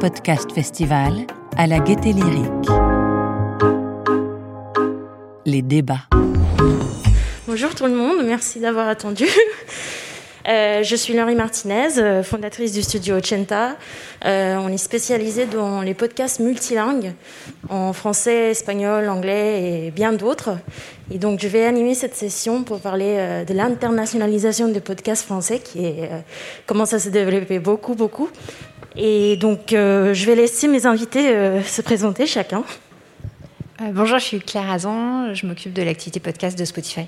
Podcast Festival à la Gaieté Lyrique. Les débats. Bonjour tout le monde, merci d'avoir attendu. Euh, je suis Laurie Martinez, euh, fondatrice du studio Ochenta. Euh, on est spécialisé dans les podcasts multilingues, en français, espagnol, anglais et bien d'autres. Et donc je vais animer cette session pour parler de l'internationalisation des podcasts français qui est, commence à se développer beaucoup, beaucoup. Et donc je vais laisser mes invités se présenter chacun. bonjour, je suis Claire Azan, je m'occupe de l'activité podcast de Spotify.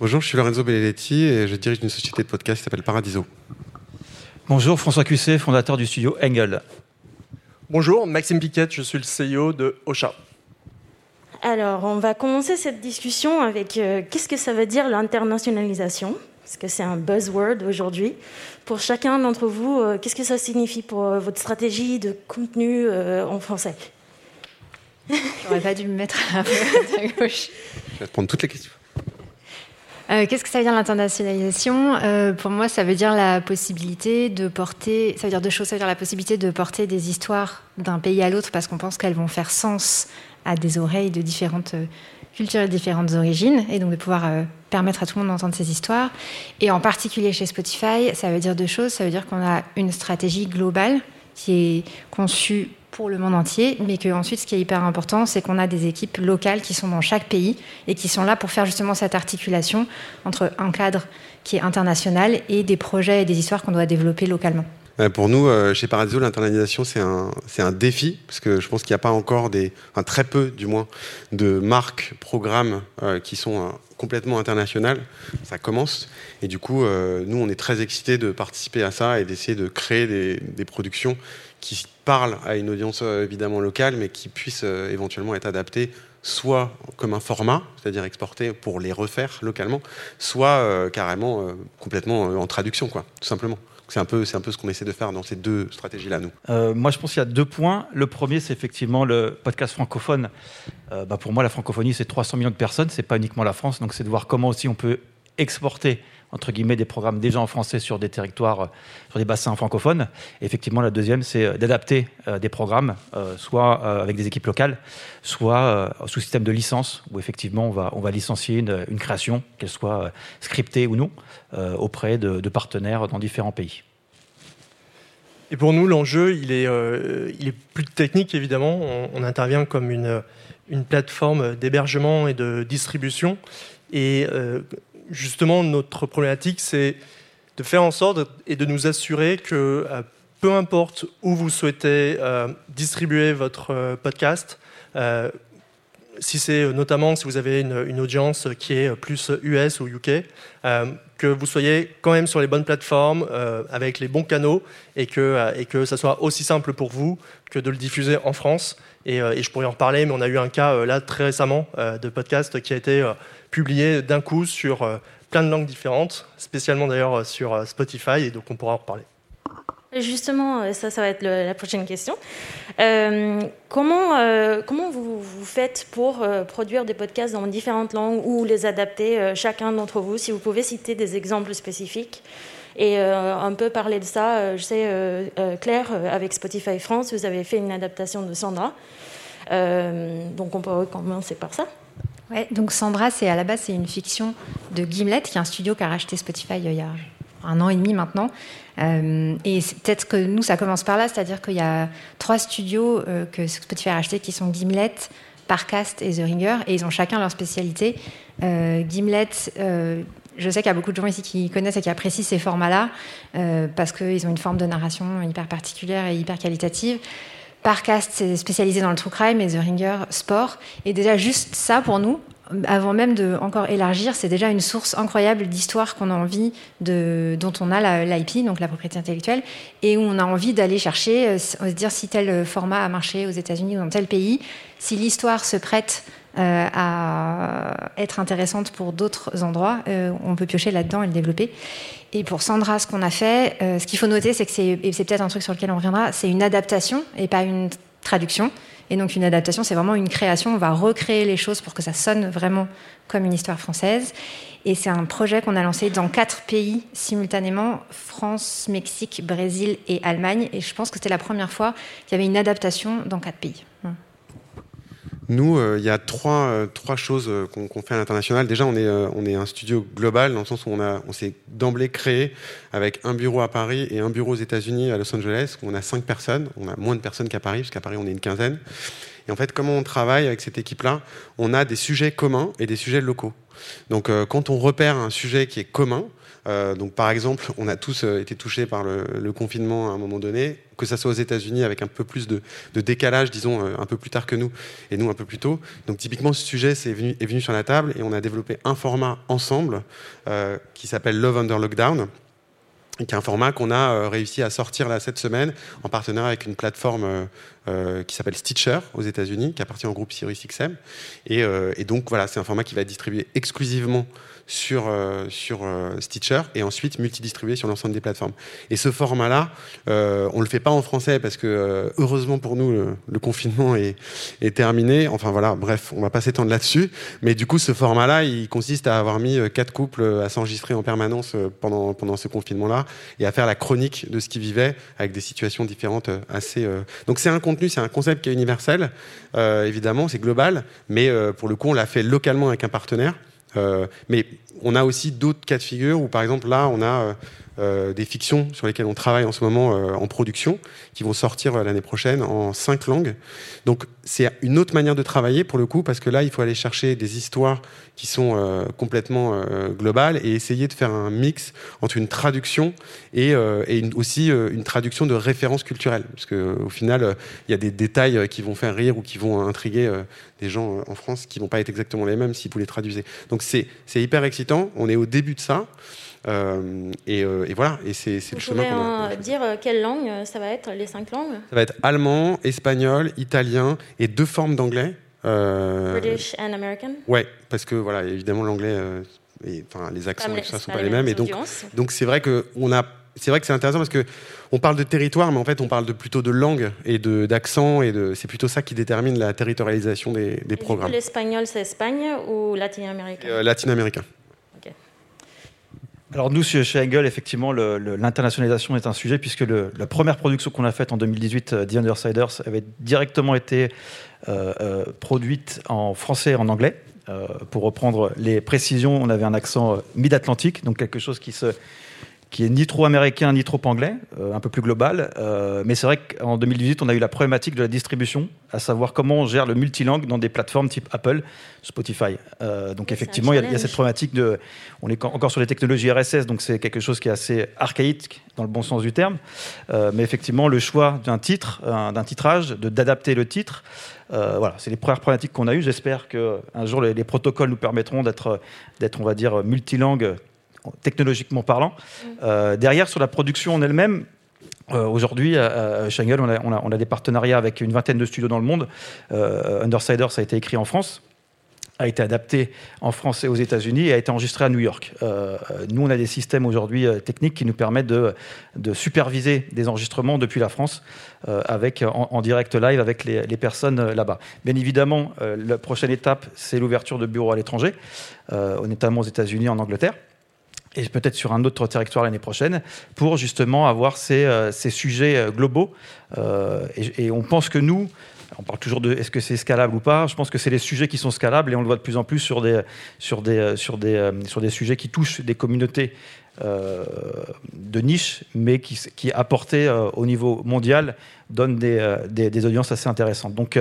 Bonjour, je suis Lorenzo Belletti et je dirige une société de podcast qui s'appelle Paradiso. Bonjour, François Cusset, fondateur du studio Engel. Bonjour, Maxime Piquette, je suis le CEO de Ocha. Alors, on va commencer cette discussion avec euh, qu'est-ce que ça veut dire l'internationalisation? Parce que c'est un buzzword aujourd'hui. Pour chacun d'entre vous, euh, qu'est-ce que ça signifie pour euh, votre stratégie de contenu en français? J'aurais pas dû me mettre à gauche. Je vais te prendre toutes les questions. Euh, qu'est-ce que ça veut dire l'internationalisation? Euh, Pour moi, ça veut dire la possibilité de porter, ça veut dire deux choses. Ça veut dire la possibilité de porter des histoires d'un pays à l'autre parce qu'on pense qu'elles vont faire sens à des oreilles de différentes euh, cultures et différentes origines, et donc de pouvoir permettre à tout le monde d'entendre ces histoires. Et en particulier chez Spotify, ça veut dire deux choses. Ça veut dire qu'on a une stratégie globale qui est conçue pour le monde entier, mais que ensuite, ce qui est hyper important, c'est qu'on a des équipes locales qui sont dans chaque pays et qui sont là pour faire justement cette articulation entre un cadre qui est international et des projets et des histoires qu'on doit développer localement. Euh, pour nous, euh, chez Paradiso, l'internalisation, c'est un, un défi, parce que je pense qu'il n'y a pas encore des, un très peu du moins, de marques, programmes euh, qui sont complètement internationales. Ça commence. Et du coup, nous, on est très excités de participer à ça et d'essayer de créer des, des productions qui parle à une audience évidemment locale, mais qui puisse euh, éventuellement être adapté soit comme un format, c'est-à-dire exporté pour les refaire localement, soit carrément complètement en traduction, quoi, tout simplement. C'est un, peu, un peu ce qu'on essaie de faire dans ces deux stratégies-là, nous. moi, je pense qu'il y a deux points. Le premier, c'est effectivement le podcast francophone. bah, pour moi, la francophonie, c'est 300 millions de personnes, c'est pas uniquement la France, donc c'est de voir comment aussi on peut exporter entre guillemets, des programmes déjà en français sur des territoires, euh, sur des bassins francophones. effectivement, la deuxième, c'est euh, d'adapter euh, des programmes, soit avec des équipes locales, soit sous système de licence, où effectivement, on va, on va licencier une, création, qu'elle soit scriptée ou non, auprès de, partenaires dans différents pays. Et pour nous, l'enjeu, il, est, plus technique, évidemment. On, intervient comme une, une plateforme d'hébergement et de distribution. Et justement, notre problématique, c'est de faire en sorte et de nous assurer que euh, peu importe où vous souhaitez euh, distribuer votre euh, podcast, si c'est notamment si vous avez une, audience qui est plus US ou UK, que vous soyez quand même sur les bonnes plateformes, avec les bons canaux, et que, et que ça soit aussi simple pour vous que de le diffuser en France. Et, et je pourrais en reparler, mais on a eu un cas là très récemment de podcast qui a été publié d'un coup sur euh, plein de langues différentes, spécialement d'ailleurs euh, sur euh, Spotify, et donc on pourra en reparler. Justement, ça, ça va être la prochaine question. comment, comment vous, vous, faites pour produire des podcasts dans différentes langues ou les adapter, chacun d'entre vous? Si vous pouvez citer des exemples spécifiques et un peu parler de ça. je sais, Claire, avec Spotify France, vous avez fait une adaptation de Sandra. donc on peut commencer par ça. Donc Sandra, c'est à la base c'est une fiction de Gimlet, qui est un studio qui a racheté Spotify euh, il y a un an et demi maintenant. Euh, et peut-être que nous, ça commence par là, c'est-à-dire qu'il y a trois studios euh, que Spotify a rachetés qui sont Gimlet, Parcast et The Ringer, et ils ont chacun leur spécialité. Gimlet, je sais qu'il y a beaucoup de gens ici qui connaissent et qui apprécient ces formats-là, parce qu'ils ont une forme de narration hyper particulière et hyper qualitative. Parcast, c'est spécialisé dans le true crime et The Ringer, sport. Et déjà, juste ça, pour nous, avant même de encore élargir, c'est déjà une source incroyable d'histoires qu'on a envie de, dont on a l'IP, donc la propriété intellectuelle, et où on a envie d'aller chercher, euh, se dire si tel format a marché aux États-Unis ou dans tel pays, si l'histoire se prête à être intéressante pour d'autres endroits, euh, on peut piocher là-dedans et le développer. Et pour Sandra, ce qu'on a fait, euh, ce qu'il faut noter, c'est que c'est peut-être un truc sur lequel on reviendra, c'est une adaptation et pas une traduction. Et donc une adaptation, c'est vraiment une création. On va recréer les choses pour que ça sonne vraiment comme une histoire française. Et c'est un projet qu'on a lancé dans quatre pays simultanément France, Mexique, Brésil et Allemagne. Et je pense que c'était la première fois qu'il y avait une adaptation dans quatre pays. Nous, euh, il y a trois, euh, trois choses euh, qu'on fait à l'international. Déjà, on est, on est un studio global dans le sens où on, a, on s'est d'emblée créé avec un bureau à Paris et un bureau aux États-Unis, à Los Angeles. Où on a cinq personnes. On a moins de personnes qu'à Paris, parce qu'à Paris, on est une quinzaine. Et en fait, comment on travaille avec cette équipe-là? On a des sujets communs et des sujets locaux. Donc, quand on repère un sujet qui est commun, euh, donc, par exemple, on a tous euh, été touchés par le, confinement à un moment donné, que ce soit aux États-Unis avec un peu plus de, décalage, disons, euh, un peu plus tard que nous, et nous un peu plus tôt. Donc, typiquement, ce sujet est venu, est venu sur la table et on a développé un format ensemble qui s'appelle Love Under Lockdown qui est un format qu'on a réussi à sortir là cette semaine en partenariat avec une plateforme qui s'appelle Stitcher aux États-Unis, qui appartient au groupe SiriusXM. Et, et donc voilà, c'est un format qui va être distribué exclusivement sur, euh, sur euh, Stitcher et ensuite multidistribué sur l'ensemble des plateformes. Et ce format-là, euh, on ne le fait pas en français parce que heureusement pour nous, le, confinement est, est, terminé. Enfin voilà, bref, on va pas s'étendre là-dessus. Mais du coup, ce format-là, il consiste à avoir mis quatre couples à s'enregistrer en permanence pendant, pendant ce confinement-là et à faire la chronique de ce qu'ils vivaient avec des situations différentes assez. Donc c'est un contenu, c'est un concept qui est universel, évidemment, c'est global, mais pour le coup, on l'a fait localement avec un partenaire. Euh, mais on a aussi d'autres cas de figure où, par exemple, là, on a euh, euh, des fictions sur lesquelles on travaille en ce moment euh, en production, qui vont sortir l'année prochaine en cinq langues. Donc c'est une autre manière de travailler pour le coup, parce que là, il faut aller chercher des histoires qui sont complètement globales et essayer de faire un mix entre une traduction et, aussi une traduction de références culturelles. Parce qu'au final, il y a des détails qui vont faire rire ou qui vont intriguer des gens en France qui vont pas être exactement les mêmes si vous les traduisez. Donc c'est hyper excitant. On est au début de ça. Euh, euh, et, voilà, et c'est le chemin qu'on a. dire euh, quelle langue ça va être, les cinq langues? Ça va être allemand, espagnol, italien et deux formes d'anglais. British and American? Ouais, parce que voilà, évidemment l'anglais, enfin les accents et tout ça sont pas les mêmes, et donc donc c'est vrai que on a c'est vrai que c'est intéressant parce que on parle de territoire, mais en fait, on parle de, plutôt de langue et d'accent, et c'est plutôt ça qui détermine la territorialisation des, des programmes. L'espagnol, c'est Espagne ou latino-américain? Latino-américain. Alors nous, chez Engel, effectivement, l'internationalisation est un sujet puisque la première production qu'on a faite en 2018, euh, The Undersiders, avait directement été euh, euh, produite en français et en anglais. pour reprendre les précisions, on avait un accent mid-atlantique, donc quelque chose qui se qui est ni trop américain ni trop anglais, euh, un peu plus global. Euh, mais c'est vrai qu'en 2018, on a eu la problématique de la distribution, à savoir comment on gère le multilingue dans des plateformes type Apple, Spotify. Euh, donc effectivement, il y, a cette problématique de... On est encore sur les technologies RSS, donc c'est quelque chose qui est assez archaïque dans le bon sens du terme. mais effectivement, le choix d'un titre, d'un titrage, d'adapter le titre, voilà, c'est les premières problématiques qu'on a eues. J'espère qu'un jour, les, les, protocoles nous permettront d'être, on va dire, multilingue technologiquement parlant. Euh, derrière, sur la production en elle-même, euh, Aujourd'hui, à, Shanghai, on a, on, a, des partenariats avec une vingtaine de studios dans le monde. Euh, Undersiders a été écrit en France, a été adapté en France et aux États-Unis et a été enregistré à New York. nous, on a des systèmes aujourd'hui techniques qui nous permettent de, de, superviser des enregistrements depuis la France avec, en, direct live avec les, les personnes là-bas. Bien évidemment, la prochaine étape, c'est l'ouverture de bureaux à l'étranger, notamment aux États-Unis, en Angleterre et peut-être sur un autre territoire l'année prochaine, pour justement avoir ces, euh, ces sujets euh, globaux. Euh, et, on pense que nous, on parle toujours de est-ce que c'est scalable ou pas. Je pense que c'est les sujets qui sont scalables et on le voit de plus en plus sur des, sur des, sur des, sur des sujets qui touchent des communautés euh, de niche, mais qui, qui euh, au niveau mondial, donne des, euh, audiences assez intéressantes. Donc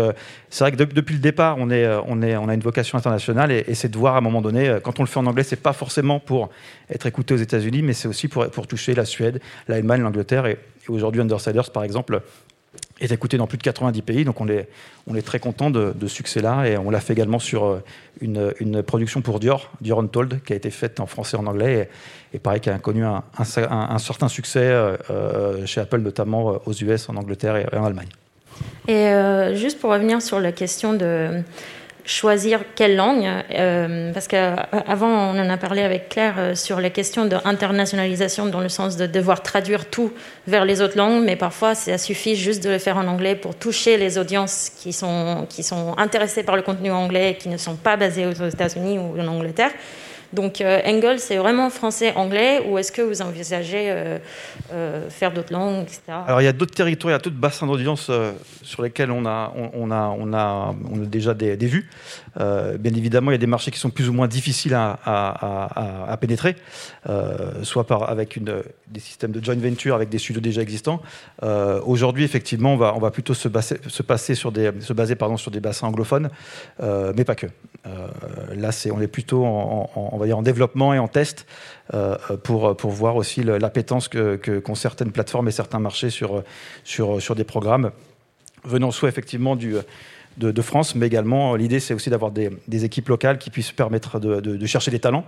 c'est vrai que depuis le départ, on, a une vocation internationale et, c'est de voir à un moment donné, quand on le fait en anglais, c'est pas forcément pour être écouté aux États-Unis, mais c'est aussi pour, pour toucher la Suède, l'Allemagne, l'Angleterre et, et aujourd'hui Undersiders, par exemple, est écouté dans plus de 90 pays, donc on est, on est très content de, ce succès-là. Et on l'a fait également sur euh, une, une, production pour Dior, Dior Untold, qui a été faite en français et en anglais, et, pareil, qui a connu un, un, certain succès euh, euh, chez Apple, notamment aux US, en Angleterre et, en Allemagne. Et juste pour revenir sur la question de choisir quelle langue, euh, parce qu'avant on en a parlé avec Claire euh, sur la question d'internationalisation dans le sens de devoir traduire tout vers les autres langues, mais parfois ça suffit juste de le faire en anglais pour toucher les audiences qui sont, qui sont intéressées par le contenu anglais, et qui ne sont pas basées aux États-Unis ou en Angleterre. Donc euh, Engel, c'est vraiment français-anglais ou est-ce que vous envisagez euh, euh, faire d'autres langues, etc. Alors il y a d'autres territoires, il y a d'autres bassins d'audience sur lesquels on a, on, a, on, a, on a déjà des, vues. Bien évidemment, il y a des marchés qui sont plus ou moins difficiles à, pénétrer, soit par, avec des systèmes de joint venture avec des studios déjà existants. Aujourd'hui, effectivement, on va, on va plutôt se, baser, se, passer sur des, se baser pardon, sur des bassins anglophones, mais pas que. là, c'est, on est plutôt en on va dire en développement et en test euh, pour, pour voir aussi l'appétence qu'ont que, qu'ont certaines plateformes et certains marchés sur, sur, sur des programmes venant soit effectivement du, de, France, mais également l'idée c'est aussi d'avoir des, équipes locales qui puissent permettre de, chercher des talents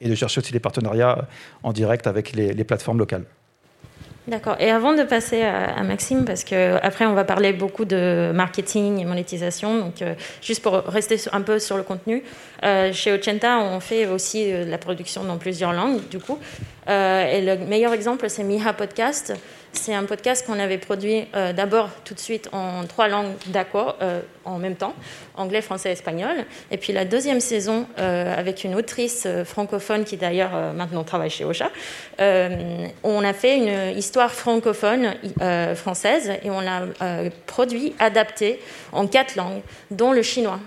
et de chercher aussi des partenariats en direct avec les, plateformes locales. D'accord. Et avant de passer à, Maxime, parce que après on va parler beaucoup de marketing et monétisation, donc euh, juste pour rester un peu sur le contenu, euh, chez Ochenta on fait aussi euh, la production dans plusieurs langues, du coup. et le meilleur exemple c'est Miha Podcast, c'est un podcast qu'on avait produit euh, d'abord tout de suite en trois langues d'accord, euh, en même temps, anglais, français, espagnol. Et puis la deuxième saison, euh, avec une autrice francophone qui d'ailleurs maintenant travaille chez Ocha, on a fait une histoire francophone française et on l'a produit, adapté en quatre langues, dont le chinois.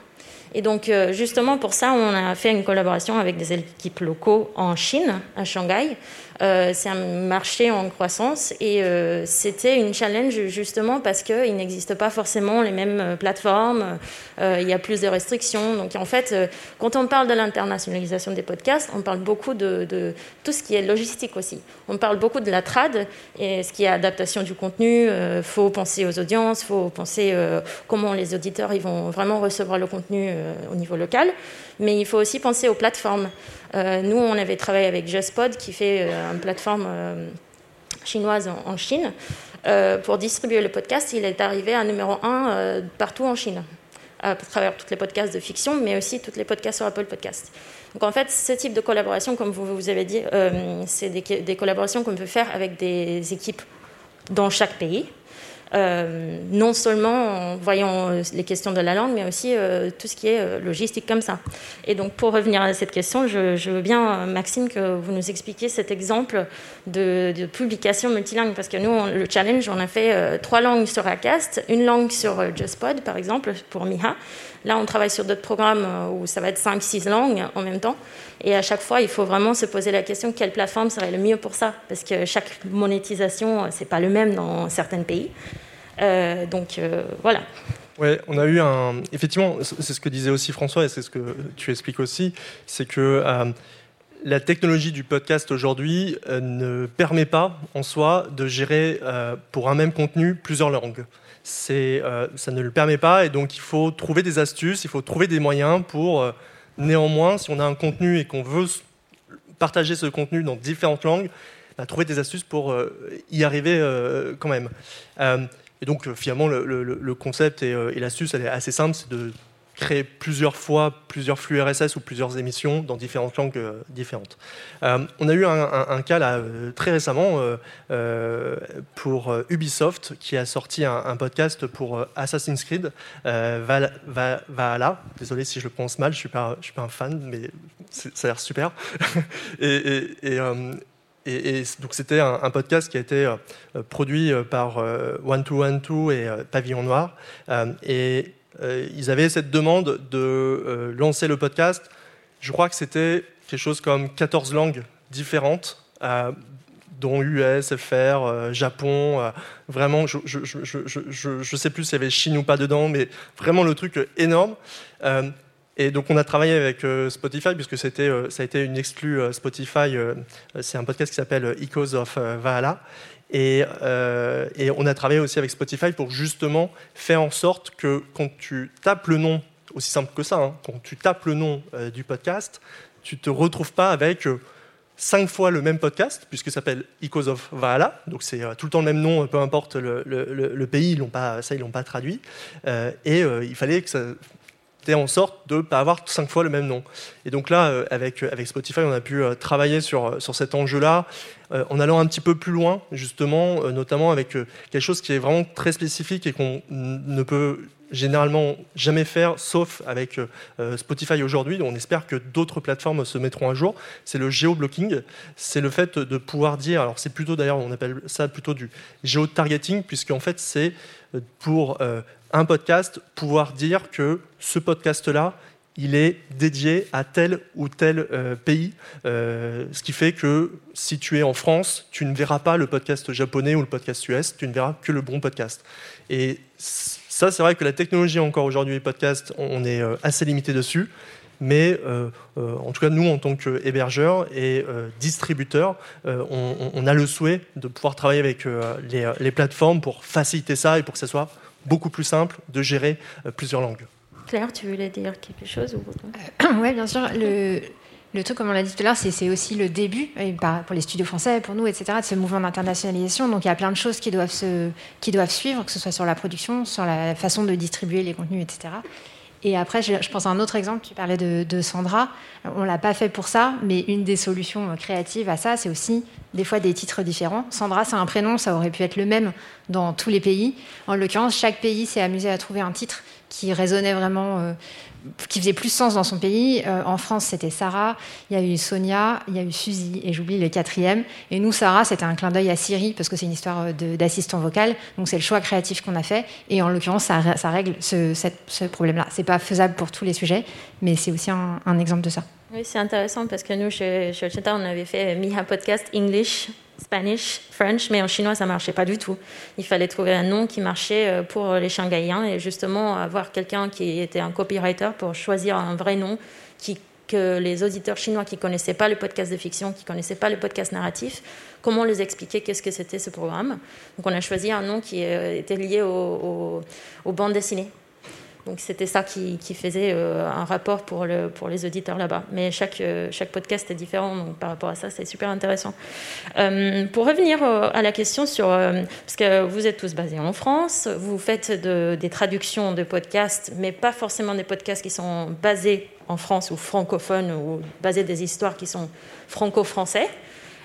Et donc, justement, pour ça, on a fait une collaboration avec des équipes locaux en Chine, à Shanghai, c'est un marché en croissance et euh, c'était une challenge justement parce qu'il n'existe pas forcément les mêmes euh, plateformes, il y a plus de restrictions. Donc en fait, quand on parle de l'internationalisation des podcasts, on parle beaucoup de, tout ce qui est logistique aussi. On parle beaucoup de la trad et ce qui est adaptation du contenu. Il faut penser aux audiences, il faut penser comment les auditeurs ils vont vraiment recevoir le contenu au niveau local. Mais il faut aussi penser aux plateformes. Euh, nous, on avait travaillé avec JustPod, qui fait euh, une plateforme euh, chinoise en, Chine. pour distribuer le podcast, il est arrivé à numéro 1 partout en Chine, à travers tous les podcasts de fiction, mais aussi tous les podcasts sur Apple Podcasts. Donc en fait, ce type de collaboration, comme vous, vous avez dit, c'est des, des, collaborations qu'on peut faire avec des équipes dans chaque pays. Euh, non seulement en voyant euh, les questions de la langue, mais aussi euh, tout ce qui est logistique comme ça. Et donc, pour revenir à cette question, je, veux bien, Maxime, que vous nous expliquiez cet exemple de, publication multilingue, parce que nous, le challenge, on a fait trois langues sur Acast, une langue sur JustPod, par exemple, pour Miha. Là, on travaille sur d'autres programmes où ça va être 5-6 langues en même temps. Et à chaque fois, il faut vraiment se poser la question quelle plateforme serait le mieux pour ça? Parce que chaque monétisation, c'est pas le même dans certains pays. Euh, donc euh, voilà. Ouais, on a eu un. Effectivement, c'est ce que disait aussi François et c'est ce que tu expliques aussi, c'est que euh, la technologie du podcast aujourd'hui ne permet pas en soi de gérer pour un même contenu plusieurs langues. Ça ne le permet pas et donc il faut trouver des astuces, il faut trouver des moyens pour néanmoins, si on a un contenu et qu'on veut partager ce contenu dans différentes langues, trouver des astuces pour y arriver quand même. Et donc euh, finalement, le, concept euh, et, l'astuce, elle est assez simple, c'est de plusieurs fois plusieurs flux RSS ou plusieurs émissions dans différentes langues euh, différentes. on a eu un, cas là, très récemment pour Ubisoft qui a sorti un, podcast pour Assassin's Creed Valhalla. Désolé si je le prononce mal, je ne suis, pas, suis pas un fan, mais ça a l'air super. et, donc c'était un, podcast qui a été euh, produit euh, par euh, One Two One Two et Pavillon Noir. Ils avaient cette demande de lancer le podcast. Je crois que c'était quelque chose comme 14 langues différentes, dont US, FR, Japon. vraiment, je ne sais plus s'il y avait Chine ou pas dedans, mais vraiment le truc énorme. Et donc on a travaillé avec euh, Spotify puisque c'était, euh, ça a été une exclue euh, Spotify. c'est un podcast qui s'appelle Echoes of Valhalla. Et, et, on a travaillé aussi avec Spotify pour justement faire en sorte que quand tu tapes le nom, aussi simple que ça, hein, quand tu tapes le nom du podcast, tu te retrouves pas avec cinq fois le même podcast, puisque ça s'appelle Echoes of Valhalla, donc c'est tout le temps le même nom, peu importe le, pays, ça ils l'ont pas traduit, et il fallait que ça, en sorte de ne pas avoir cinq fois le même nom. Et donc là, euh, avec, avec Spotify, on a pu euh, travailler sur, sur cet enjeu-là, euh, en allant un petit peu plus loin, justement, notamment avec quelque chose qui est vraiment très spécifique et qu'on ne peut généralement jamais faire, sauf avec Spotify aujourd'hui. On espère que d'autres plateformes se mettront à jour. C'est le géoblocking. C'est le fait de pouvoir dire, alors c'est plutôt d'ailleurs, on appelle ça plutôt du géotargeting, puisqu'en fait c'est pour un podcast, pouvoir dire que ce podcast-là, il est dédié à tel ou tel euh, pays, euh, ce qui fait que si tu es en France, tu ne verras pas le podcast japonais ou le podcast US, tu ne verras que le bon podcast. Et ça, c'est vrai que la technologie encore aujourd'hui, les podcasts, on est euh, assez limité dessus. Mais en tout cas, nous, en tant qu'hébergeurs et distributeurs, on, a le souhait de pouvoir travailler avec les, les plateformes pour faciliter ça et pour que ça soit beaucoup plus simple de gérer euh, plusieurs langues. Claire, tu voulais dire quelque chose euh, Oui, bien sûr. Le, le truc, comme on l'a dit tout à l'heure, c'est aussi le début, pour les studios français, pour nous, etc., de ce mouvement d'internationalisation. Donc il y a plein de choses qui doivent, se, qui doivent suivre, que ce soit sur la production, sur la façon de distribuer les contenus, etc. Et après, je, pense à un autre exemple, tu parlais de, Sandra. On ne l'a pas fait pour ça, mais une des solutions créatives à ça, c'est aussi des fois des titres différents. Sandra, c'est un prénom, ça aurait pu être le même dans tous les pays. En l'occurrence, chaque pays s'est amusé à trouver un titre qui résonnait vraiment euh, qui faisait plus sens dans son pays. Euh, en France, c'était Sarah, il y a eu Sonia, il y a eu Suzy, et j'oublie le quatrième. Et nous, Sarah, c'était un clin d'œil à Siri, parce que c'est une histoire euh, d'assistant vocal. Donc c'est le choix créatif qu'on a fait. Et en l'occurrence, ça, règle ce, ce problème-là. C'est pas faisable pour tous les sujets, mais c'est aussi un, exemple de ça. Oui, c'est intéressant parce que nous, chez, chez on avait fait Miha Podcast English Spanish, French, mais en chinois, ça marchait pas du tout. Il fallait trouver un nom qui marchait euh, pour les Shanghaïens et justement avoir quelqu'un qui était un copywriter pour choisir un vrai nom qui, que les auditeurs chinois qui connaissaient pas le podcast de fiction, qui connaissaient pas le podcast narratif, comment les expliquer qu'est-ce que c'était ce programme. Donc on a choisi un nom qui euh, était lié aux bandes dessinées. Donc c'était ça qui, faisait euh, un rapport pour, le, pour les auditeurs là-bas. Mais chaque, euh, chaque podcast est différent, donc par rapport à ça, c'est super intéressant. Euh, pour revenir à la question sur... parce que vous êtes tous basés en France, vous faites des traductions de podcasts, mais pas forcément des podcasts qui sont basés en France ou francophones, ou basés des histoires qui sont franco-français.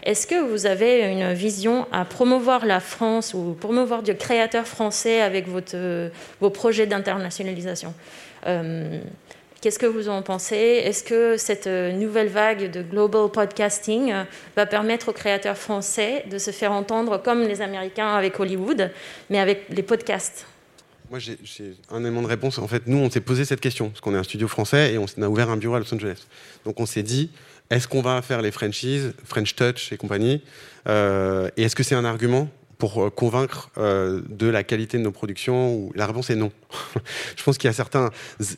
Est-ce que vous avez une vision à promouvoir la France ou promouvoir du créateur français avec votre, euh, vos projets d'internationalisation? Euh, Qu'est-ce que vous en pensez? Est-ce que cette euh, nouvelle vague de global podcasting va permettre aux créateurs français de se faire entendre comme les Américains avec Hollywood, mais avec les podcasts? Moi, j'ai un élément de réponse. En fait, nous, on s'est posé cette question, parce qu'on est un studio français et on a ouvert un bureau à Los Angeles. Donc, on s'est dit, est-ce qu'on va faire les franchises, French Touch et compagnie euh, Et est-ce que c'est un argument pour euh, convaincre euh, de la qualité de nos productions La réponse est non? je pense qu'il y a certains,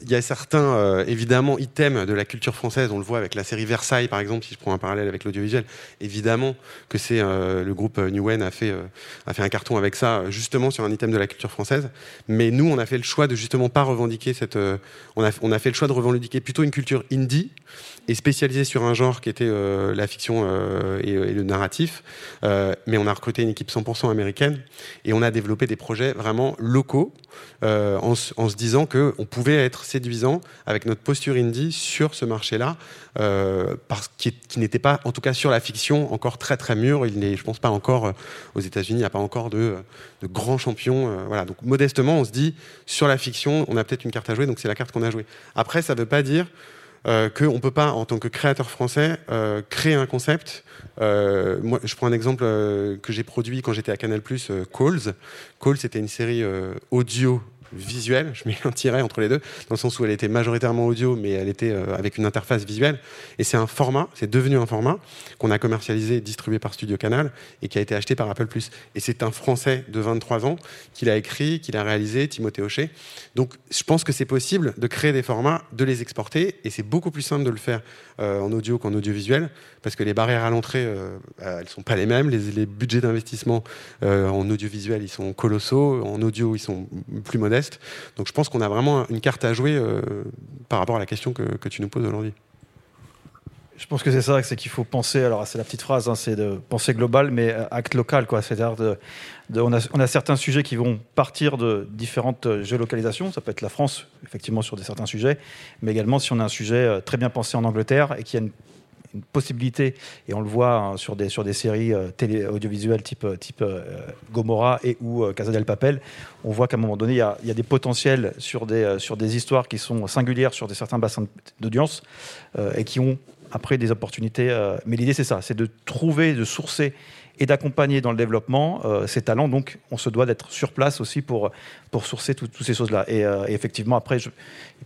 il y a certains euh, évidemment items de la culture française. On le voit avec la série Versailles, par exemple, si je prends un parallèle avec l'audiovisuel. Évidemment que c'est le groupe Newen a fait a fait un carton avec ça, justement sur un item de la culture française. Mais nous, on a fait le choix de justement pas revendiquer cette. on a on a fait le choix de revendiquer plutôt une culture indie et spécialisée sur un genre qui était la fiction et, et, le narratif. mais on a recruté une équipe 100% américaine et on a développé des projets vraiment locaux euh, en, se disant qu'on pouvait être séduisant avec notre posture indie sur ce marché-là, euh, parce qui, n'était pas, en tout cas sur la fiction, encore très très mûr. Il n'est, je pense pas encore euh, aux États-Unis, il n'y a pas encore de, de grands champions. voilà, donc modestement, on se dit sur la fiction, on a peut-être une carte à jouer, donc c'est la carte qu'on a jouée. Après, ça ne veut pas dire euh, qu'on ne peut pas, en tant que créateur français, euh, créer un concept. Euh, moi, je prends un exemple que j'ai produit quand j'étais à Canal+, Calls. Calls, c'était une série audio visuelle, je mets un tiret entre les deux, dans le sens où elle était majoritairement audio, mais elle était euh, avec une interface visuelle. Et c'est un format, c'est devenu un format qu'on a commercialisé, distribué par Studio Canal et qui a été acheté par Apple+. Et c'est un Français de 23 ans qui l'a écrit, qui l'a réalisé, Timothée Hochet. Donc je pense que c'est possible de créer des formats, de les exporter, et c'est beaucoup plus simple de le faire euh, en audio qu'en audiovisuel, parce que les barrières à l'entrée, euh, elles sont pas les mêmes. Les, budgets d'investissement en audiovisuel, ils sont colossaux. En audio, ils sont plus modestes. Donc je pense qu'on a vraiment une carte à jouer euh, par rapport à la question que, tu nous poses aujourd'hui. Je pense que c'est ça, c'est qu'il faut penser, alors c'est la petite phrase, hein, c'est de penser global, mais euh, acte local. Quoi. C'est-à-dire de, a, on, a, certains sujets qui vont partir de différentes euh, géolocalisations. Ça peut être la France, effectivement, sur des, certains sujets, mais également si on a un sujet euh, très bien pensé en Angleterre et qui a une une possibilité, et on le voit hein, sur, des, sur des séries euh, télé, audiovisuelles type, euh, type euh, Gomorrah et ou Casa del Papel, on voit qu'à un moment donné, il y a, y a des potentiels sur des, sur des histoires qui sont singulières sur des, certains bassins d'audience et qui ont après des opportunités. mais l'idée, c'est ça, c'est de trouver, de sourcer et d'accompagner dans le développement euh, ces talents. Donc, on se doit d'être sur place aussi pour, pour sourcer toutes ces choses-là. Euh, et, effectivement, après, il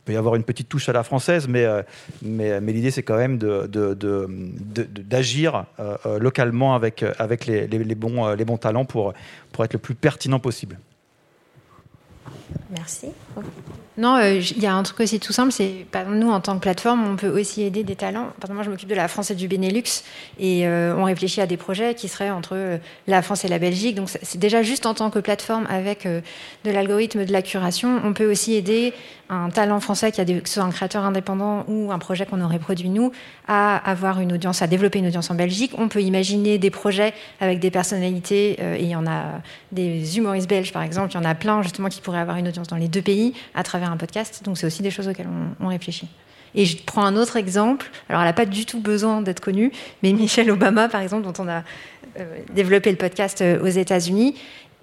peut y avoir une petite touche à la française, mais, euh, mais, l'idée, c'est quand même d'agir de, de, localement avec, avec les, les, bons, les bons talents pour, pour être le plus pertinent possible. Merci. Non, euh, il y a un truc aussi tout simple, c'est nous en tant que plateforme, on peut aussi aider des talents. Par exemple, moi, je m'occupe de la France et du Benelux, et euh, on réfléchit à des projets qui seraient entre euh, la France et la Belgique. Donc, c'est déjà juste en tant que plateforme avec de l'algorithme, de la curation, on peut aussi aider un talent français qui a que ce soit un créateur indépendant ou un projet qu'on aurait produit nous, à avoir une audience, à développer une audience en Belgique. On peut imaginer des projets avec des personnalités, et il y en a des humoristes belges par exemple, il y en a plein justement qui pourraient avoir une audience dans les deux pays à travers un podcast. Donc c'est aussi des choses auxquelles on, réfléchit. Et je prends un autre exemple. Alors, elle n'a pas du tout besoin d'être connue, mais Michelle Obama, par exemple, dont on a euh, développé le podcast euh, aux États-Unis,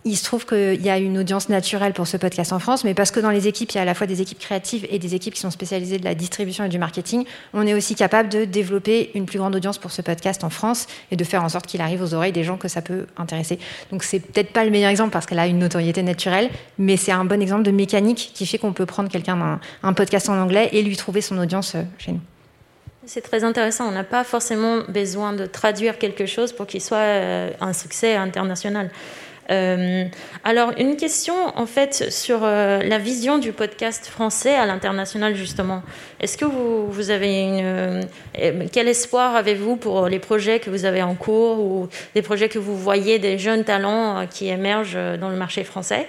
il se trouve qu'il y a une audience naturelle pour ce podcast en France, mais parce que dans les équipes, il y a à la fois des équipes créatives et des équipes qui sont spécialisées de la distribution et du marketing, on est aussi capable de développer une plus grande audience pour ce podcast en France et de faire en sorte qu'il arrive aux oreilles des gens que ça peut intéresser. Donc c'est peut-être pas le meilleur exemple parce qu'elle a une notoriété naturelle, mais c'est un bon exemple de mécanique qui fait qu'on peut prendre quelqu'un d'un un podcast en anglais et lui trouver son audience euh, chez nous. C'est très intéressant. On n'a pas forcément besoin de traduire quelque chose pour qu'il soit euh, un succès international. Euh, alors, une question en fait sur euh, la vision du podcast français à l'international, justement. Est-ce que vous, avez une. Euh, quel espoir avez-vous pour les projets que vous avez en cours ou des projets que vous voyez des jeunes talents qui émergent dans le marché français?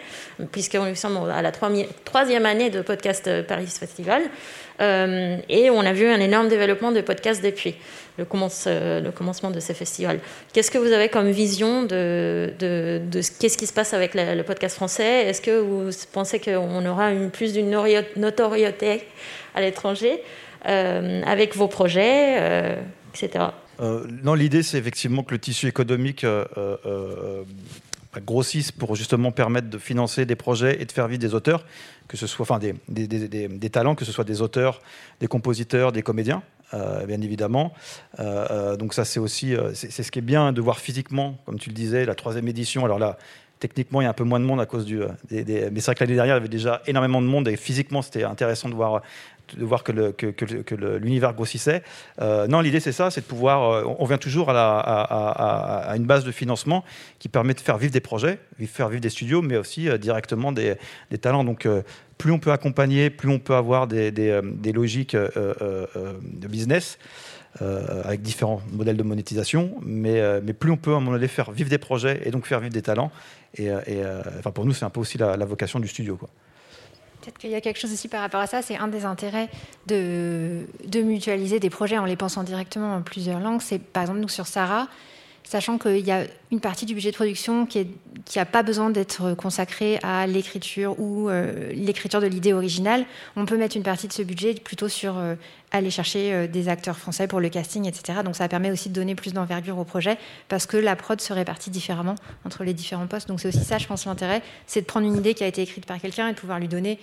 Puisqu'on sommes à la troisième année de Podcast Paris Festival. et on a vu un énorme développement de podcasts depuis euh, le commencement de ces festivals. Qu'est-ce que vous avez comme vision de, qu'est-ce qui se passe avec le podcast français? Est-ce que vous pensez qu'on aura plus d'une notoriété à l'étranger euh, avec vos projets, euh, etc. non, l'idée, c'est effectivement que le tissu économique grossisse pour justement permettre de financer des projets et de faire vivre des auteurs, que ce soit enfin des, des talents, que ce soit des auteurs, des compositeurs, des comédiens. Euh, bien évidemment. Euh, euh, donc ça, c'est aussi, c'est ce qui est bien de voir physiquement, comme tu le disais, la troisième édition. Alors là, techniquement, il y a un peu moins de monde à cause du. Des, mais c'est vrai que l'année dernière, il y avait déjà énormément de monde et physiquement, c'était intéressant de voir de voir que, l'univers grossissait. non, l'idée c'est ça, c'est de pouvoir. on vient toujours à, une base de financement qui permet de faire vivre des projets, faire vivre des studios, mais aussi directement des, talents. Donc, plus on peut accompagner, plus on peut avoir des, euh, logiques euh, euh, de business. avec différents modèles de monétisation, mais, plus on peut à un moment donné faire vivre des projets et donc faire vivre des talents. Et, pour nous, c'est un peu aussi la, vocation du studio. Peut-être qu'il y a quelque chose aussi par rapport à ça, c'est un des intérêts de, mutualiser des projets en les pensant directement en plusieurs langues. C'est par exemple nous sur Sarah, sachant qu'il y a une partie du budget de production qui n'a pas besoin d'être consacrée à l'écriture ou euh, l'écriture de l'idée originale. On peut mettre une partie de ce budget plutôt sur euh, aller chercher euh, des acteurs français pour le casting, etc. Donc ça permet aussi de donner plus d'envergure au projet parce que la prod se répartit différemment entre les différents postes. Donc c'est aussi ça, je pense, l'intérêt, c'est de prendre une idée qui a été écrite par quelqu'un et de pouvoir lui donner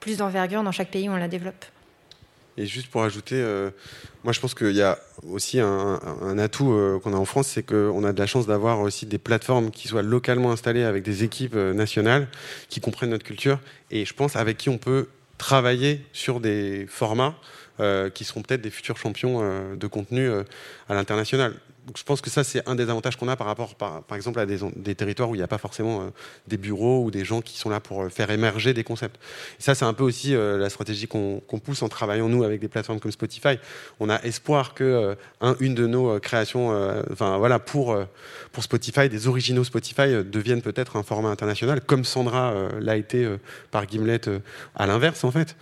plus d'envergure dans chaque pays où on la développe. Et juste pour ajouter, euh, moi je pense qu'il y a aussi un, atout euh, qu'on a en France, c'est qu'on a de la chance d'avoir aussi des plateformes qui soient localement installées avec des équipes euh, nationales qui comprennent notre culture et je pense avec qui on peut travailler sur des formats qui seront peut-être des futurs champions de contenu à l'international. Je pense que ça, c'est un des avantages qu'on a par rapport, par, exemple, à des, territoires où il n'y a pas forcément euh, des bureaux ou des gens qui sont là pour euh, faire émerger des concepts. Et ça, c'est un peu aussi euh, la stratégie qu'on pousse en travaillant, nous, avec des plateformes comme Spotify. On a espoir que de nos créations, enfin, voilà, pour, Spotify, des originaux Spotify deviennent peut-être un format international, comme Sandra l'a été par Gimlet à l'inverse, en fait.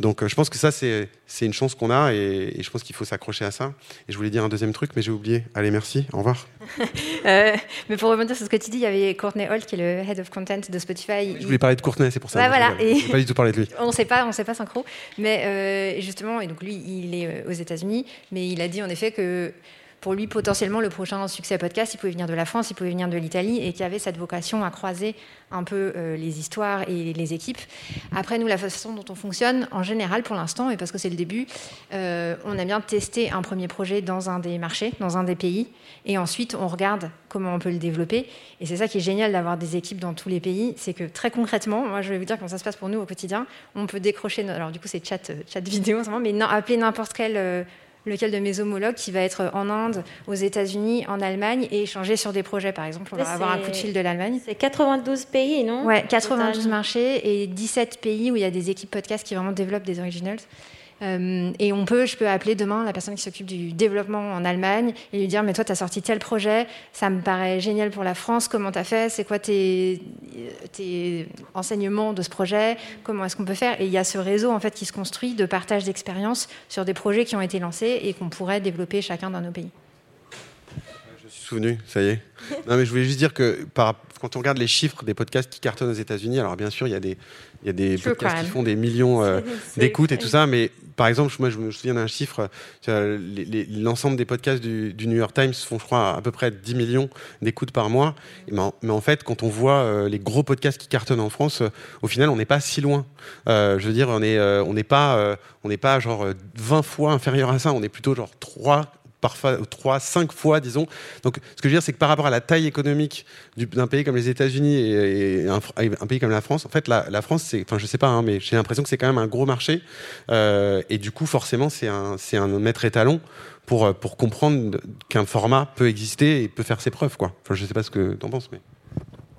Donc, je pense que ça, c'est une chance qu'on a et, je pense qu'il faut s'accrocher à ça. Et je voulais dire un deuxième truc, mais j'ai oublié. Allez, merci. Au revoir. euh, mais pour rebondir sur ce que tu dis, il y avait Courtney Holt qui est le head of content de Spotify. Je voulais parler de Courtney, c'est pour ça. Bah, voilà. Et... pas du tout parler de lui. on ne sait pas, on sait pas synchro. Mais euh, justement, et donc lui, il est euh, aux États-Unis, mais il a dit en effet que pour lui, potentiellement, le prochain succès podcast, il pouvait venir de la France, il pouvait venir de l'Italie, et qu'il y avait cette vocation à croiser un peu euh, les histoires et les équipes. Après, nous, la façon dont on fonctionne, en général, pour l'instant, et parce que c'est le début, euh, on a bien testé un premier projet dans un des marchés, dans un des pays, et ensuite, on regarde comment on peut le développer. Et c'est ça qui est génial d'avoir des équipes dans tous les pays, c'est que très concrètement, moi, je vais vous dire comment ça se passe pour nous au quotidien. On peut décrocher, alors du coup, c'est chat, chat vidéo, mais appeler n'importe quel euh, lequel de mes homologues qui va être en Inde, aux États-Unis, en Allemagne et échanger sur des projets. Par exemple, on va avoir un coup de fil de l'Allemagne. C'est 92 pays, non? Ouais, 92 marchés et 17 pays où il y a des équipes podcast qui vraiment développent des originals. Euh, et on peut, je peux appeler demain la personne qui s'occupe du développement en Allemagne et lui dire Mais toi, tu as sorti tel projet, ça me paraît génial pour la France, comment tu as fait C'est quoi tes, tes, enseignements de ce projet Comment est-ce qu'on peut faire? Et il y a ce réseau en fait qui se construit de partage d'expériences sur des projets qui ont été lancés et qu'on pourrait développer chacun dans nos pays. Je suis souvenu, ça y est. Non, mais je voulais juste dire que par, quand on regarde les chiffres des podcasts qui cartonnent aux États-Unis, alors bien sûr, il y a des, il y a des podcasts qui font des millions euh, d'écoutes et tout ça, mais par exemple, moi je me souviens d'un chiffre, l'ensemble des podcasts du, New York Times font, je crois, à peu près 10 millions d'écoutes par mois. Mais en, fait, quand on voit euh, les gros podcasts qui cartonnent en France, euh, au final, on n'est pas si loin. je veux dire, on n'est pas, on pas genre 20 fois inférieur à ça, on est plutôt genre 3 parfois 3, 5 fois, disons. Donc, ce que je veux dire, c'est que par rapport à la taille économique d'un pays comme les États-Unis et, un, pays comme la France, en fait, la, France, c'est, enfin, je sais pas, hein, mais j'ai l'impression que c'est quand même un gros marché. Euh, et du coup, forcément, c'est un, c'est un maître étalon pour, pour comprendre qu'un format peut exister et peut faire ses preuves, quoi. Enfin, je sais pas ce que tu en penses, mais.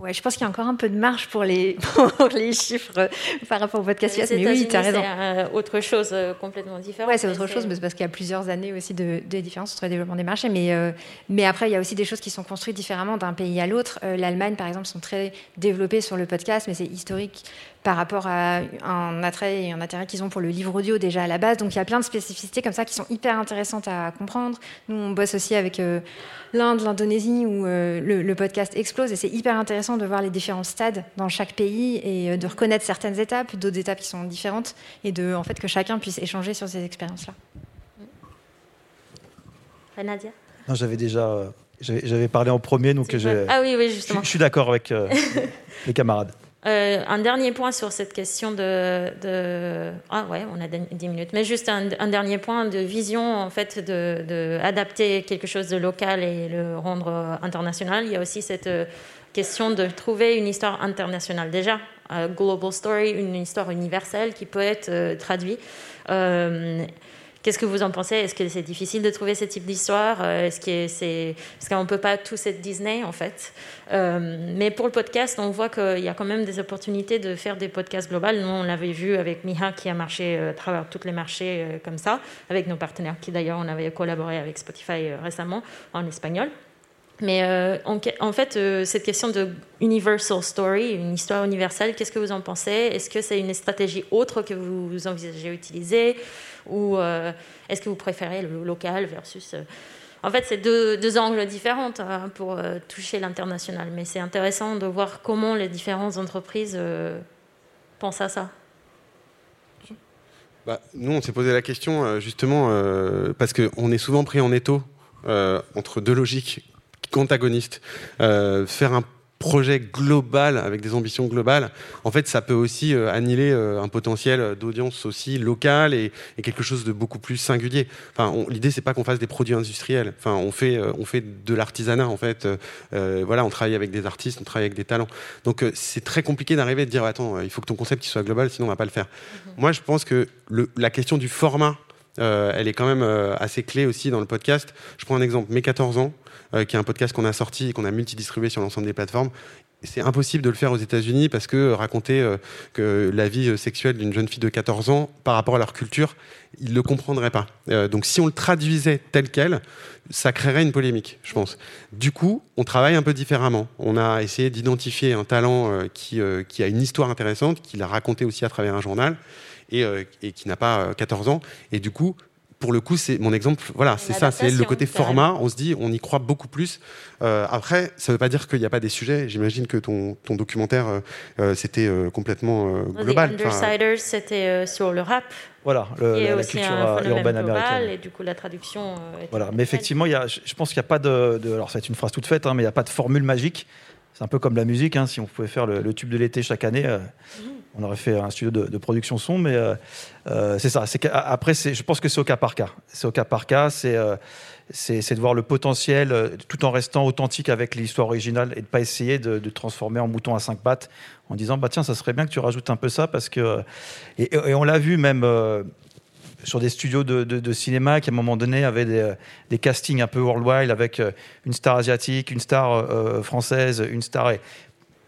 Ouais, je pense qu'il y a encore un peu de marge pour les, pour les chiffres euh, par rapport au podcast US, mais oui, tu as raison. C'est euh, autre chose euh, complètement différente. Ouais, c'est autre chose, mais c'est parce qu'il y a plusieurs années aussi de, de différence entre le développement des marchés. Mais, mais après, il y a aussi des choses qui sont construites différemment d'un pays à l'autre. L'Allemagne, par exemple, sont très développées sur le podcast, mais c'est historique par rapport à un attrait et un intérêt qu'ils ont pour le livre audio déjà à la base. Donc il y a plein de spécificités comme ça qui sont hyper intéressantes à comprendre. Nous, on bosse aussi avec euh, l'Inde, l'Indonésie, où euh, le, podcast explose et c'est hyper intéressant de voir les différents stades dans chaque pays et euh, de reconnaître certaines étapes, d'autres étapes qui sont différentes et de, en fait, que chacun puisse échanger sur ces expériences-là. Nadia? Non, j'avais déjà... J'avais parlé en premier, donc je, ah oui, oui, justement. je, je suis d'accord avec les camarades. Euh, un dernier point sur cette question de, Ah ouais, on a 10 minutes. Mais juste un, dernier point de vision, en fait, de, adapter quelque chose de local et le rendre international. Il y a aussi cette euh, question de trouver une histoire internationale. Déjà, global story, une histoire universelle qui peut être euh, traduite. Qu'est-ce que vous en pensez? Est-ce que c'est difficile de trouver ce type d'histoire? Euh, Est-ce que c'est parce qu'on peut pas tous être Disney en fait. Euh, Mais pour le podcast, on voit qu'il y a quand même des opportunités de faire des podcasts globaux. Nous, on l'avait vu avec Miha qui a marché euh, à travers tous les marchés comme ça, avec nos partenaires qui d'ailleurs on avait collaboré avec Spotify récemment en espagnol. Mais en, fait, cette question de universal story, une histoire universelle, qu'est-ce que vous en pensez? Est-ce que c'est une stratégie autre que vous envisagez d'utiliser ou euh, est-ce que vous préférez le local versus... Euh, en fait, c'est deux, angles différents hein, pour euh, toucher l'international, mais c'est intéressant de voir comment les différentes entreprises pensent à ça. Bah, nous, on s'est posé la question justement parce qu'on est souvent pris en étau entre deux logiques antagonistes. faire un projet global avec des ambitions globales, en fait, ça peut aussi euh, annihiler euh, un potentiel d'audience aussi local et, quelque chose de beaucoup plus singulier. Enfin, l'idée c'est pas qu'on fasse des produits industriels. Enfin, on fait euh, on fait de l'artisanat en fait. voilà, on travaille avec des artistes, on travaille avec des talents. Donc c'est très compliqué d'arriver à dire attends, il faut que ton concept soit global, sinon on va pas le faire. Mm-hmm. Moi, je pense que le, la question du format elle est quand même assez clé aussi dans le podcast. Je prends un exemple, Mes 14 ans, qui est un podcast qu'on a sorti et qu'on a multidistribué sur l'ensemble des plateformes c'est impossible de le faire aux États-Unis parce que raconter euh, la vie euh, sexuelle d'une jeune fille de 14 ans par rapport à leur culture, ils ne le comprendraient pas. Euh, donc si on le traduisait tel quel, ça créerait une polémique, je pense. Du coup, on travaille un peu différemment. On a essayé d'identifier un talent qui, qui, a une histoire intéressante, qui l'a raconté aussi à travers un journal et, et qui n'a pas 14 ans. Et du coup, pour le coup, c'est mon exemple. Voilà, c'est ça, c'est le côté format. On se dit, on y croit beaucoup plus. Euh, après, ça ne veut pas dire qu'il n'y a pas des sujets. J'imagine que ton, ton documentaire, euh, euh, c'était complètement global. The Undersiders, c'était sur le rap. Voilà, le, la, culture urbaine américaine. Et du coup, la traduction. voilà, mais effectivement, y a, je pense qu'il n'y a pas de, de alors c'est une phrase toute faite, hein, mais il n'y a pas de formule magique. C'est un peu comme la musique. Hein, si on pouvait faire le, tube de l'été chaque année, mhm on aurait fait un studio de, production son, mais euh, euh, c'est ça. Après, je pense que c'est au cas par cas. C'est au cas par cas. C'est euh, de voir le potentiel tout en restant authentique avec l'histoire originale et de pas essayer de, transformer en mouton à cinq pattes en disant bah tiens ça serait bien que tu rajoutes un peu ça parce que et, on l'a vu même sur des studios de, cinéma qui à un moment donné avaient des, des, castings un peu worldwide avec une star asiatique, une star française, une star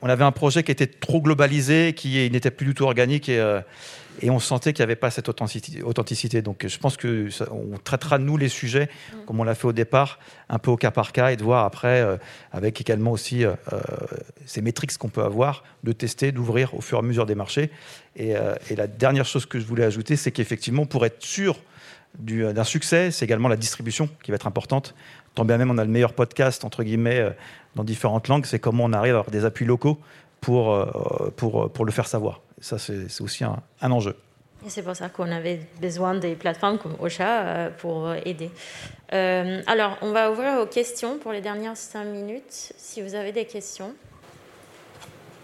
on avait un projet qui était trop globalisé, qui n'était plus du tout organique et, euh, et on sentait qu'il n'y avait pas cette authenticité. Donc je pense que on traitera nous les sujets mm. comme on l'a fait au départ, un peu au cas par cas et de voir après, euh, avec également aussi euh, ces métriques qu'on peut avoir, de tester, d'ouvrir au fur et à mesure des marchés. Et, et la dernière chose que je voulais ajouter, c'est qu'effectivement, pour être sûr d'un succès, c'est également la distribution qui va être importante. Tant bien même on a le meilleur podcast, entre guillemets, dans différentes langues, c'est comment on arrive à avoir des appuis locaux pour, euh, pour, pour le faire savoir. Ça, c'est aussi un, enjeu. Et c'est pour ça qu'on avait besoin des plateformes comme Ocha euh, pour aider. Euh, alors, on va ouvrir aux questions pour les dernières cinq minutes, si vous avez des questions.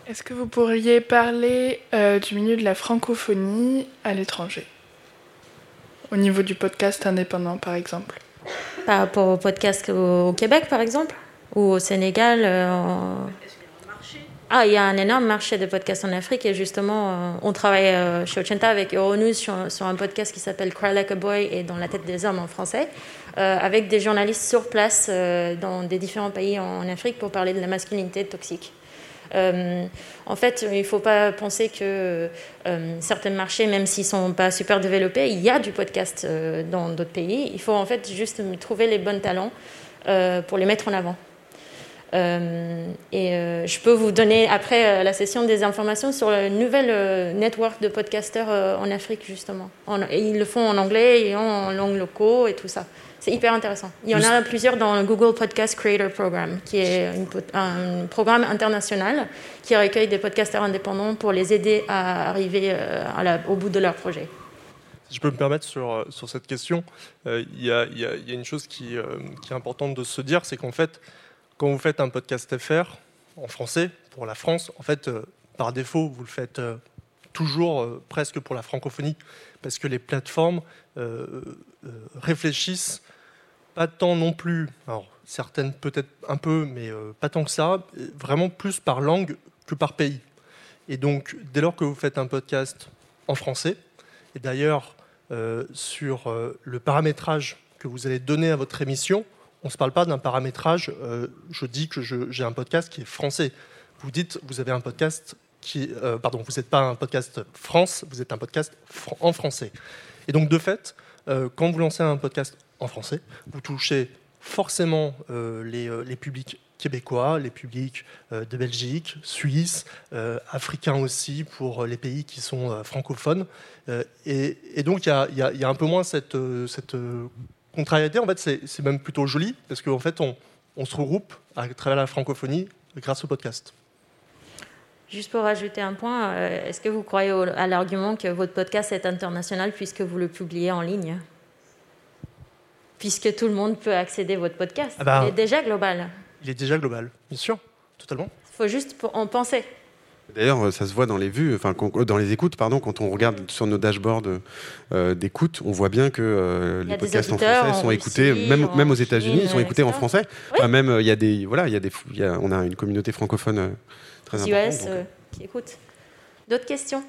Est-ce que vous pourriez parler du milieu de la francophonie à l'étranger? Au niveau du podcast indépendant, par exemple Par rapport au podcast au Québec, par exemple ou au Sénégal. Euh, ah, il y a un énorme marché de podcasts en Afrique et justement, euh, on travaille euh, chez Ochenta avec Euronews sur, un podcast qui s'appelle Cry Like a Boy et Dans la tête des hommes en français, avec des journalistes sur place dans des différents pays en, Afrique pour parler de la masculinité toxique. En fait, il ne faut pas penser que certains marchés, même s'ils ne sont pas super développés, il y a du podcast dans d'autres pays. Il faut en fait juste trouver les bons talents pour les mettre en avant. Euh, et euh, je peux vous donner après euh, la session des informations sur le nouvel network de podcasters en Afrique justement. et ils le font en anglais et en langue locaux et tout ça. C'est hyper intéressant. Il y en a plusieurs dans le Google Podcast Creator Program, qui est un programme international qui recueille des podcasters indépendants pour les aider à arriver au bout de leur projet. Si je peux me permettre sur, sur cette question, il y, y, a une chose qui, qui, est importante de se dire, c'est qu'en fait, quand vous faites un podcast FR en français pour la France, en fait, euh, par défaut, vous le faites euh, toujours euh, presque pour la francophonie, parce que les plateformes réfléchissent pas tant non plus, alors certaines peut-être un peu, mais pas tant que ça, vraiment plus par langue que par pays. Et donc, dès lors que vous faites un podcast en français, et d'ailleurs sur le paramétrage que vous allez donner à votre émission, on ne se parle pas d'un paramétrage. Euh, je dis que j'ai un podcast qui est français. Vous dites, vous avez un podcast euh, pardon, vous n'êtes pas un podcast France, vous êtes un podcast en français. Et donc de fait, euh, quand vous lancez un podcast en français, vous touchez forcément les, publics québécois, les publics de Belgique, Suisse, africains aussi pour les pays qui sont francophones. Et, donc il y, a, un peu moins cette contrariété, en fait, c'est même plutôt joli, parce qu'en fait, on, se regroupe à travers la francophonie grâce au podcast. Juste pour rajouter un point, euh, est-ce que vous croyez à l'argument que votre podcast est international puisque vous le publiez en ligne? Puisque tout le monde peut accéder à votre podcast. Ah bah, il est déjà global. Il est déjà global, bien sûr, totalement. Il faut juste en penser. D'ailleurs, euh, ça se voit dans les vues, enfin euh, dans les écoutes, pardon. Quand on regarde sur nos dashboards euh, d'écoute, on voit bien que les podcasts en français sont écoutés, même, même aux États-Unis, ils sont écoutés en français. même il y a des, voilà, il y a des, on a une communauté francophone très qui écoute. D'autres questions?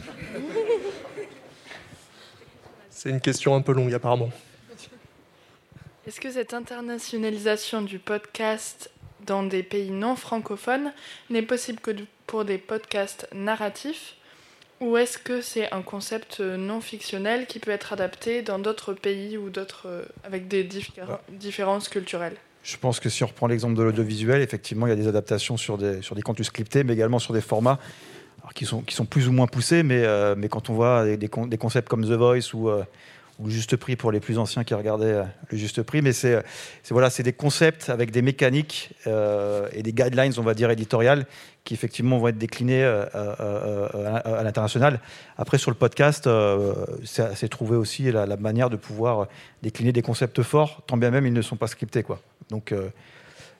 C'est une question un peu longue apparemment. Est-ce que cette internationalisation du podcast dans des pays non francophones n'est possible que pour des podcasts narratifs? Ou est-ce que c'est un concept non fictionnel qui peut être adapté dans d'autres pays ou d'autres avec des ah. différences culturelles? Je pense que si on reprend l'exemple de l'audiovisuel, effectivement, il y a des adaptations sur des, sur des contenus scriptés, mais également sur des formats qui, sont, qui sont plus ou moins poussés. Mais, euh, mais quand on voit des, des, concepts comme The Voice ou, euh, le juste prix pour les plus anciens qui regardaient euh, le juste prix, mais c'est voilà, des concepts avec des mécaniques et des guidelines, on va dire, éditoriales qui effectivement vont être déclinés à, l'international. Après, sur le podcast, c'est trouver aussi la, manière de pouvoir décliner des concepts forts, tant bien même ils ne sont pas scriptés. Quoi. Donc,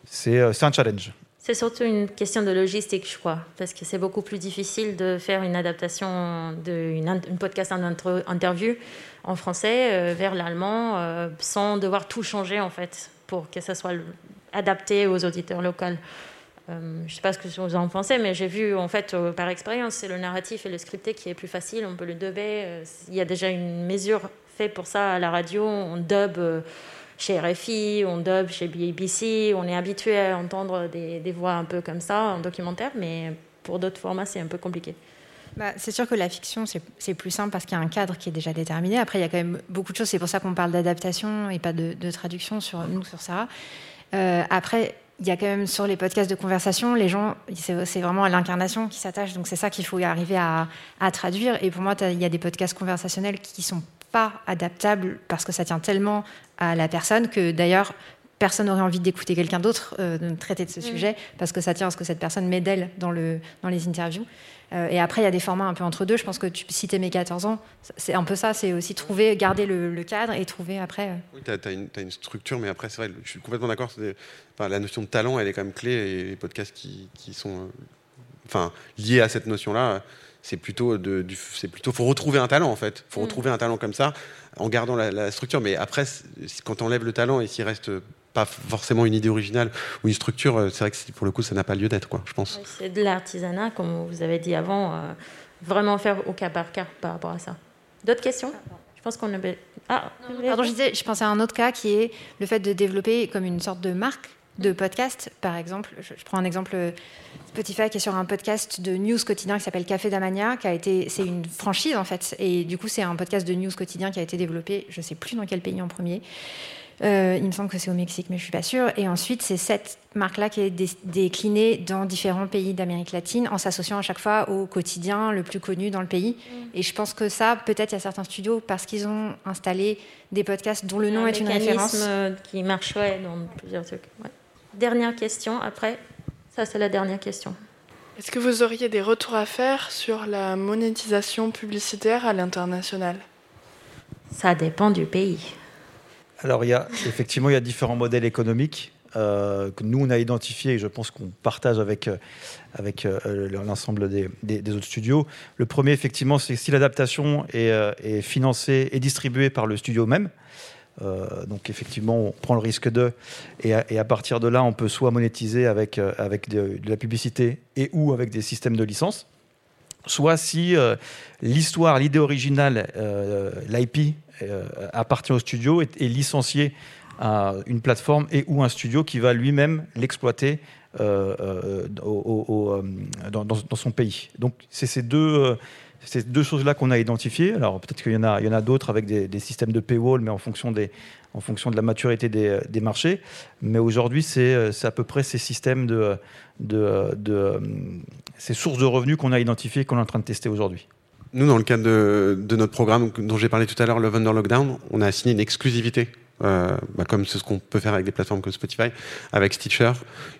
c'est un challenge. C'est surtout une question de logistique, je crois, parce que c'est beaucoup plus difficile de faire une adaptation d'une podcast en interview en français euh, vers l'allemand euh, sans devoir tout changer en fait pour que ça soit adapté aux auditeurs locaux. Euh, je ne sais pas ce que vous en pensez, mais j'ai vu en fait par expérience, c'est le narratif et le scripté qui est plus facile. On peut le dubber. Il y a déjà une mesure faite pour ça à la radio. On dub chez RFI, on dub chez BBC, on est habitué à entendre des, voix un peu comme ça en documentaire, mais pour d'autres formats, c'est un peu compliqué. Bah, c'est sûr que la fiction, c'est plus simple parce qu'il y a un cadre qui est déjà déterminé. Après, il y a quand même beaucoup de choses. C'est pour ça qu'on parle d'adaptation et pas de, traduction sur nous, sur Sarah. Euh, après, il y a quand même sur les podcasts de conversation, les gens, c'est vraiment à l'incarnation qui s'attache. Donc c'est ça qu'il faut arriver à, à, traduire. Et pour moi, il y a des podcasts conversationnels qui sont pas adaptable parce que ça tient tellement à la personne que d'ailleurs personne n'aurait envie d'écouter quelqu'un d'autre euh, traiter de ce mm. sujet parce que ça tient à ce que cette personne met d'elle dans, le, dans les interviews. Euh, et après, il y a des formats un peu entre deux. Je pense que tu citais mes 14 ans, c'est un peu ça, c'est aussi trouver, garder le, cadre et trouver après. Euh. Oui, tu as, une structure, mais après, c'est vrai, je suis complètement d'accord. la notion de talent, elle est quand même clé et les podcasts qui, qui sont enfin, liés à cette notion-là c'est plutôt de, du, c'est plutôt faut retrouver un talent en fait. Faut mm. retrouver un talent comme ça en gardant la, structure. Mais après, quand on enlève le talent et s'il reste pas forcément une idée originale ou une structure, euh, c'est vrai que pour le coup, ça n'a pas lieu d'être, quoi. Je pense. C'est de l'artisanat, comme vous avez dit avant, euh, vraiment faire au cas par cas par rapport à ça. D'autres questions? Je pense qu'on avait. Ah, pardon, je disais, je pensais à un autre cas qui est le fait de développer comme une sorte de marque de podcast, par exemple. Je, prends un exemple Spotify qui est sur un podcast de news quotidien qui s'appelle Café d'Amania, qui a été, c'est une franchise en fait, et du coup c'est un podcast de news quotidien qui a été développé, je ne sais plus dans quel pays en premier. Euh, il me semble que c'est au Mexique, mais je suis pas sûre. Et ensuite, c'est cette marque-là qui est déclinée dans différents pays d'Amérique latine en s'associant à chaque fois au quotidien le plus connu dans le pays. Mm. Et je pense que ça, peut-être il y a certains studios parce qu'ils ont installé des podcasts dont le nom est une référence. qui marche dans plusieurs trucs. Dernière question après. Ça, c'est la dernière question. Est-ce que vous auriez des retours à faire sur la monétisation publicitaire à l'international? Ça dépend du pays. Alors, il y a, effectivement, il y a différents modèles économiques euh, que nous, on a identifiés et je pense qu'on partage avec, euh, avec euh, l'ensemble des, des, autres studios. Le premier, effectivement, c'est si l'adaptation est, financée et distribuée par le studio même. Donc effectivement, on prend le risque de, et à, partir de là, on peut soit monétiser avec, avec de, la publicité et ou avec des systèmes de licence, soit si l'histoire, l'idée originale, l'IP appartient au studio et est licencié à une plateforme et ou un studio qui va lui-même l'exploiter dans, dans, son pays. Donc c'est ces deux c'est deux choses-là qu'on a identifiées. Alors peut-être qu'il y en a, il y en a d'autres avec des, systèmes de paywall, mais en fonction, des, en fonction de la maturité des, des marchés. Mais aujourd'hui, c'est à peu près ces systèmes de, de, de ces sources de revenus qu'on a identifiées, qu'on est en train de tester aujourd'hui. Nous, dans le cadre de, notre programme dont j'ai parlé tout à l'heure, Love Under Lockdown, on a signé une exclusivité euh, bah, comme c'est ce qu'on peut faire avec des plateformes comme Spotify, avec Stitcher.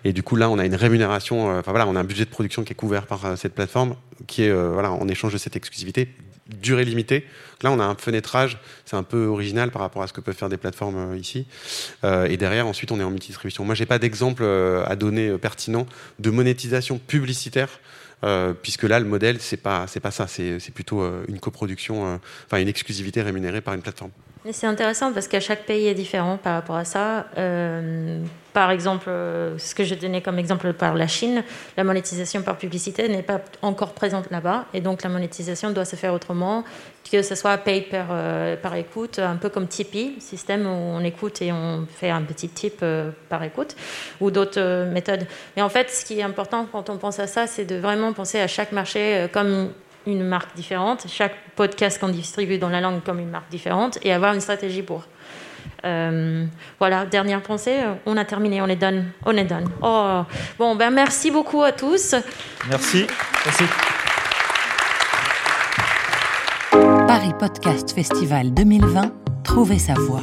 Et du coup, là, on a une rémunération, euh, enfin voilà, on a un budget de production qui est couvert par euh, cette plateforme, qui est voilà, en échange de cette exclusivité, durée limitée. Là, on a un fenêtrage, c'est un peu original par rapport à ce que peuvent faire des plateformes ici. et derrière, ensuite, on est en multidistribution. Moi, j'ai pas d'exemple à donner pertinent de monétisation publicitaire. Puisque là, le modèle, c'est pas, pas ça, c'est, plutôt une coproduction, enfin une exclusivité rémunérée par une plateforme. C'est intéressant parce qu'à chaque pays est différent par rapport à ça. Euh, par exemple, euh, ce que je donnais comme exemple par la Chine, la monétisation par publicité n'est pas encore présente là-bas. Et donc la monétisation doit se faire autrement, que ce soit pay par, euh, par écoute, un peu comme Tipeee, système où on écoute et on fait un petit tip par écoute, ou d'autres méthodes. Mais en fait, ce qui est important quand on pense à ça, c'est de vraiment penser à chaque marché comme une marque différente, chaque podcast qu'on distribue dans la langue comme une marque différente et avoir une stratégie pour. Euh, voilà, dernière pensée, on a terminé, on est done, on est done. Oh, bon, ben merci beaucoup à tous. Merci. Merci. Paris Podcast Festival 2020, trouvez sa voix.